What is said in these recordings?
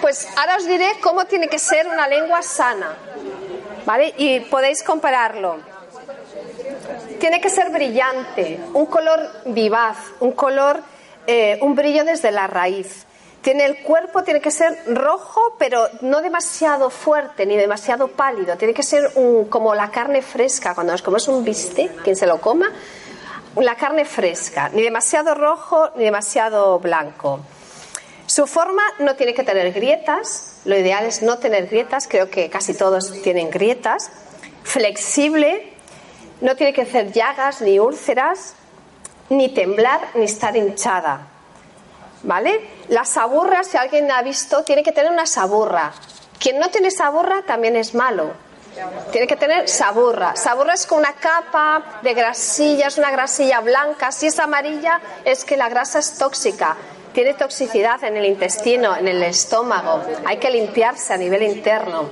Pues ahora os diré cómo tiene que ser una lengua sana. ¿Vale? Y podéis compararlo. Tiene que ser brillante, un color vivaz, un color, eh, un brillo desde la raíz. Tiene el cuerpo tiene que ser rojo, pero no demasiado fuerte ni demasiado pálido. Tiene que ser un, como la carne fresca. Cuando nos comemos un bistec, quien se lo coma, la carne fresca, ni demasiado rojo ni demasiado blanco. Su forma no tiene que tener grietas, lo ideal es no tener grietas, creo que casi todos tienen grietas. Flexible, no tiene que ser llagas ni úlceras, ni temblar ni estar hinchada. ¿Vale? La saburra, si alguien ha visto, tiene que tener una saburra. Quien no tiene saburra también es malo. Tiene que tener saburra. Saburra es con una capa de grasilla, es una grasilla blanca. Si es amarilla, es que la grasa es tóxica. Tiene toxicidad en el intestino, en el estómago. Hay que limpiarse a nivel interno.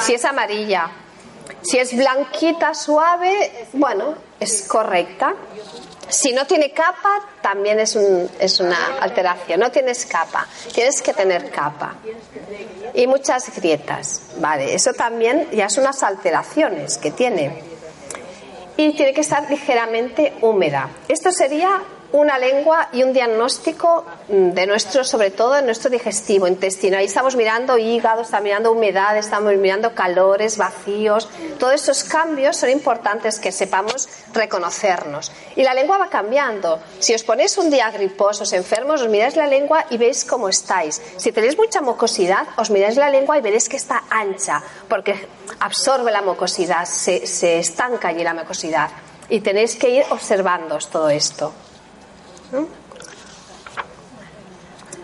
Si es amarilla. Si es blanquita, suave, bueno, es correcta. Si no tiene capa, también es, un, es una alteración. No tienes capa, tienes que tener capa. Y muchas grietas, ¿vale? Eso también ya son unas alteraciones que tiene. Y tiene que estar ligeramente húmeda. Esto sería una lengua y un diagnóstico mm, de nuestro, sobre todo de nuestro digestivo, intestino. Ahí estamos mirando hígado, estamos mirando humedad, estamos mirando calores, vacíos. Todos esos cambios son importantes que sepamos reconocernos. Y la lengua va cambiando. Si os ponéis un día griposos, enfermos, os miráis la lengua y veis cómo estáis. Si tenéis mucha mucosidad, os miráis la lengua y veréis que está ancha, porque absorbe la mucosidad, se, se estanca allí la mucosidad. Y tenéis que ir observando todo esto.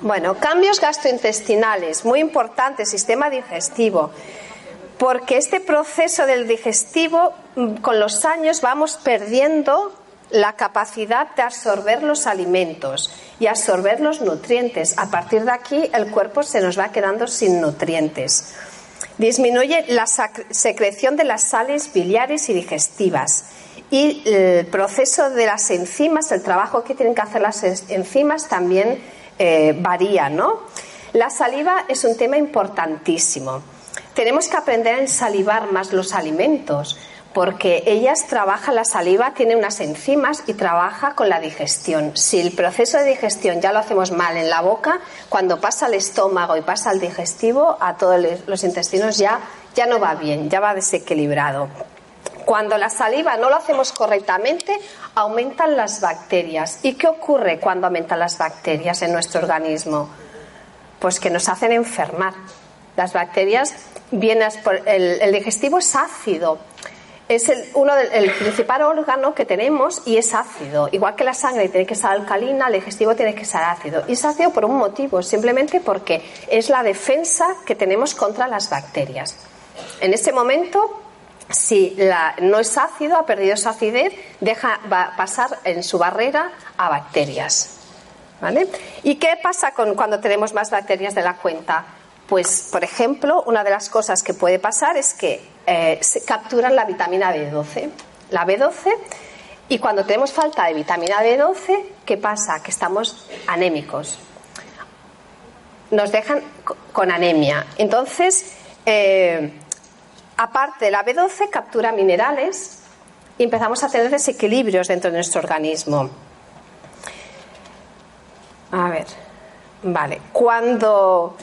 Bueno, cambios gastrointestinales, muy importante, sistema digestivo, porque este proceso del digestivo, mm, con los años vamos perdiendo la capacidad de absorber los alimentos y absorber los nutrientes. A partir de aquí el cuerpo se nos va quedando sin nutrientes. Disminuye la secreción de las sales biliares y digestivas y el proceso de las enzimas, el trabajo que tienen que hacer las enzimas también eh, varía, ¿no? La saliva es un tema importantísimo. Tenemos que aprender a ensalivar más los alimentos porque ellas trabajan la saliva, tiene unas enzimas y trabaja con la digestión. Si el proceso de digestión ya lo hacemos mal en la boca, cuando pasa al estómago y pasa al digestivo, a todos los intestinos ya, ya no va bien, ya va desequilibrado. Cuando la saliva no lo hacemos correctamente, aumentan las bacterias. ¿Y qué ocurre cuando aumentan las bacterias en nuestro organismo? Pues que nos hacen enfermar. Las bacterias vienen el, digestivo es ácido. Es el, uno del, principal órgano que tenemos y es ácido. Igual que la sangre tiene que ser alcalina, el digestivo tiene que ser ácido. Y es ácido por un motivo, simplemente porque es la defensa que tenemos contra las bacterias. En ese momento si no es ácido, ha perdido esa acidez, deja pasar en su barrera a bacterias. ¿Vale? ¿Y qué pasa con cuando tenemos más bacterias de la cuenta? Pues, por ejemplo, una de las cosas que puede pasar es que eh, se capturan la vitamina B12. La B12, y cuando tenemos falta de vitamina B12, ¿qué pasa? Que estamos anémicos. Nos dejan con anemia. Entonces, eh, aparte la B12 captura minerales y empezamos a tener desequilibrios dentro de nuestro organismo. A ver, vale. Cuando,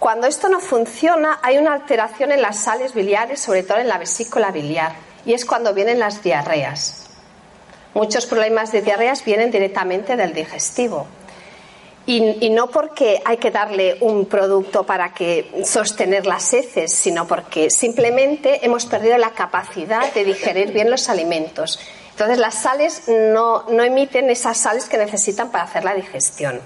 cuando esto no funciona, hay una alteración en las sales biliares, sobre todo en la vesícula biliar, y es cuando vienen las diarreas. Muchos problemas de diarreas vienen directamente del digestivo. Y, no porque hay que darle un producto para que sostener las heces, sino porque simplemente hemos perdido la capacidad de digerir bien los alimentos. Entonces las sales no, no emiten esas sales que necesitan para hacer la digestión.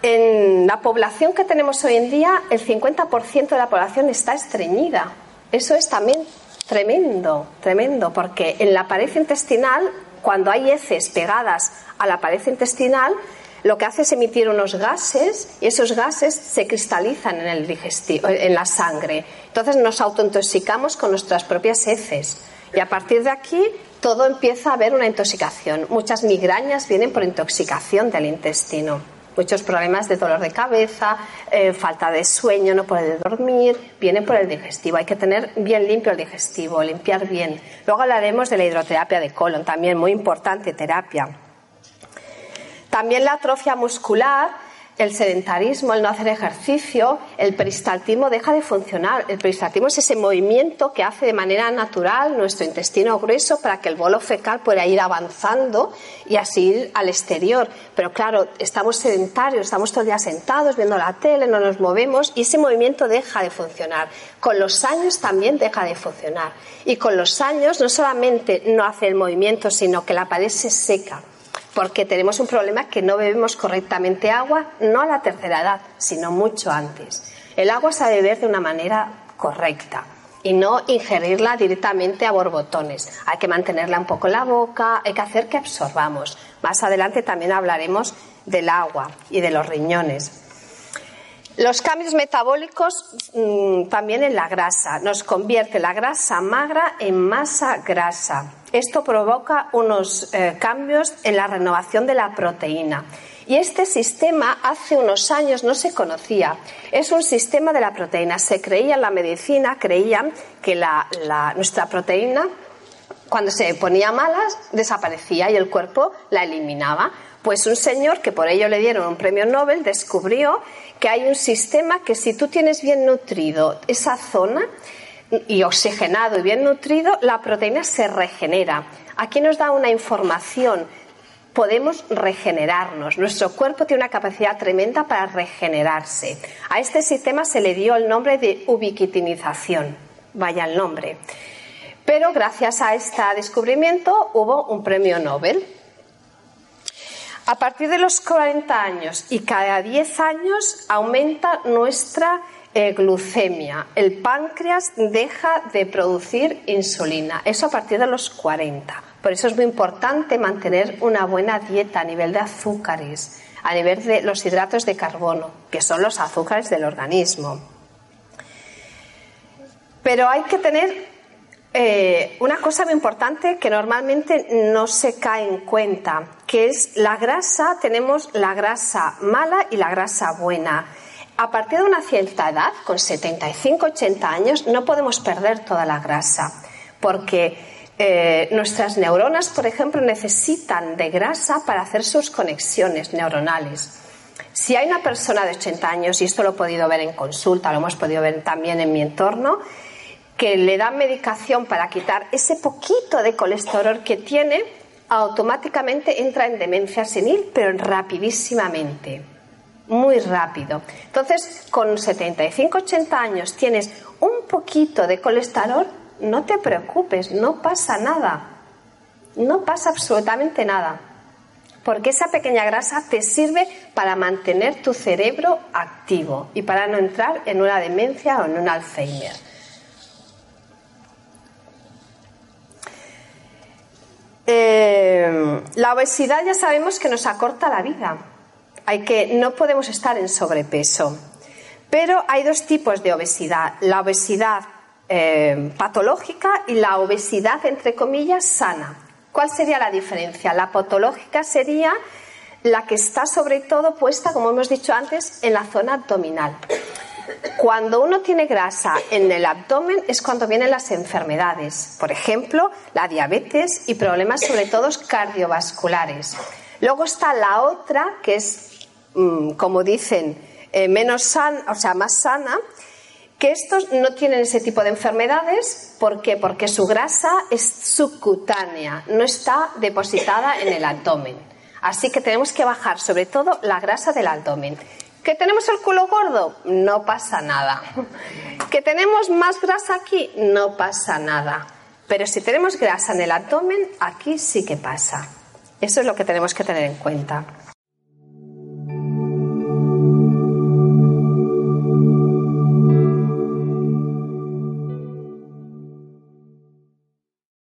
En la población que tenemos hoy en día, el 50% de la población está estreñida. Eso es también tremendo, tremendo, porque en la pared intestinal cuando hay heces pegadas a la pared intestinal, lo que hace es emitir unos gases y esos gases se cristalizan en, el digestivo, en la sangre. Entonces nos autointoxicamos con nuestras propias heces Y a partir de aquí todo empieza a haber una intoxicación. Muchas migrañas vienen por intoxicación del intestino. Muchos problemas de dolor de cabeza, eh, falta de sueño, no puede dormir, vienen por el digestivo. Hay que tener bien limpio el digestivo, limpiar bien. Luego hablaremos de la hidroterapia de colon, también muy importante terapia. También la atrofia muscular el sedentarismo, el no hacer ejercicio, el peristaltismo deja de funcionar. El peristaltismo es ese movimiento que hace de manera natural nuestro intestino grueso para que el bolo fecal pueda ir avanzando y así ir al exterior. Pero claro, estamos sedentarios, estamos todo el día sentados viendo la tele, no nos movemos y ese movimiento deja de funcionar. Con los años también deja de funcionar. Y con los años no solamente no hace el movimiento, sino que la pared se seca porque tenemos un problema que no bebemos correctamente agua, no a la tercera edad, sino mucho antes. El agua se ha de beber de una manera correcta y no ingerirla directamente a borbotones. Hay que mantenerla un poco en la boca, hay que hacer que absorbamos. Más adelante también hablaremos del agua y de los riñones. Los cambios metabólicos mm, también en la grasa. Nos convierte la grasa magra en masa grasa. Esto provoca unos eh, cambios en la renovación de la proteína. Y este sistema hace unos años no se conocía. Es un sistema de la proteína. Se creía en la medicina, creían que nuestra proteína, cuando se ponía mala, desaparecía y el cuerpo la eliminaba. Pues un señor que por ello le dieron un premio Nobel descubrió que hay un sistema que si tú tienes bien nutrido esa zona y oxigenado y bien nutrido, la proteína se regenera. Aquí nos da una información. Podemos regenerarnos. Nuestro cuerpo tiene una capacidad tremenda para regenerarse. A este sistema se le dio el nombre de ubiquitinización. Vaya el nombre. Pero gracias a este descubrimiento hubo un premio Nobel. A partir de los 40 años y cada 10 años aumenta nuestra eh, glucemia. El páncreas deja de producir insulina. Eso a partir de los 40. Por eso es muy importante mantener una buena dieta a nivel de azúcares, a nivel de los hidratos de carbono, que son los azúcares del organismo. Pero hay que tener eh, una cosa muy importante que normalmente no se cae en cuenta, que es la grasa, tenemos la grasa mala y la grasa buena. A partir de una cierta edad, con 75-80 años, no podemos perder toda la grasa, porque eh, nuestras neuronas, por ejemplo, necesitan de grasa para hacer sus conexiones neuronales. Si hay una persona de 80 años, y esto lo he podido ver en consulta, lo hemos podido ver también en mi entorno, que le dan medicación para quitar ese poquito de colesterol que tiene, automáticamente entra en demencia senil, pero rapidísimamente, muy rápido. Entonces, con 75-80 años tienes un poquito de colesterol, no te preocupes, no pasa nada, no pasa absolutamente nada, porque esa pequeña grasa te sirve para mantener tu cerebro activo y para no entrar en una demencia o en un Alzheimer. Eh, la obesidad ya sabemos que nos acorta la vida. Hay que, no podemos estar en sobrepeso. Pero hay dos tipos de obesidad. La obesidad eh, patológica y la obesidad, entre comillas, sana. ¿Cuál sería la diferencia? La patológica sería la que está sobre todo puesta, como hemos dicho antes, en la zona abdominal. Cuando uno tiene grasa en el abdomen es cuando vienen las enfermedades, por ejemplo, la diabetes y problemas sobre todo cardiovasculares. Luego está la otra, que es, mm, como dicen, eh, menos sana, o sea, más sana, que estos no tienen ese tipo de enfermedades. ¿Por qué? Porque su grasa es subcutánea, no está depositada en el abdomen. Así que tenemos que bajar sobre todo la grasa del abdomen. ¿Que tenemos el culo gordo? No pasa nada. ¿Que tenemos más grasa aquí? No pasa nada. Pero si tenemos grasa en el abdomen, aquí sí que pasa. Eso es lo que tenemos que tener en cuenta.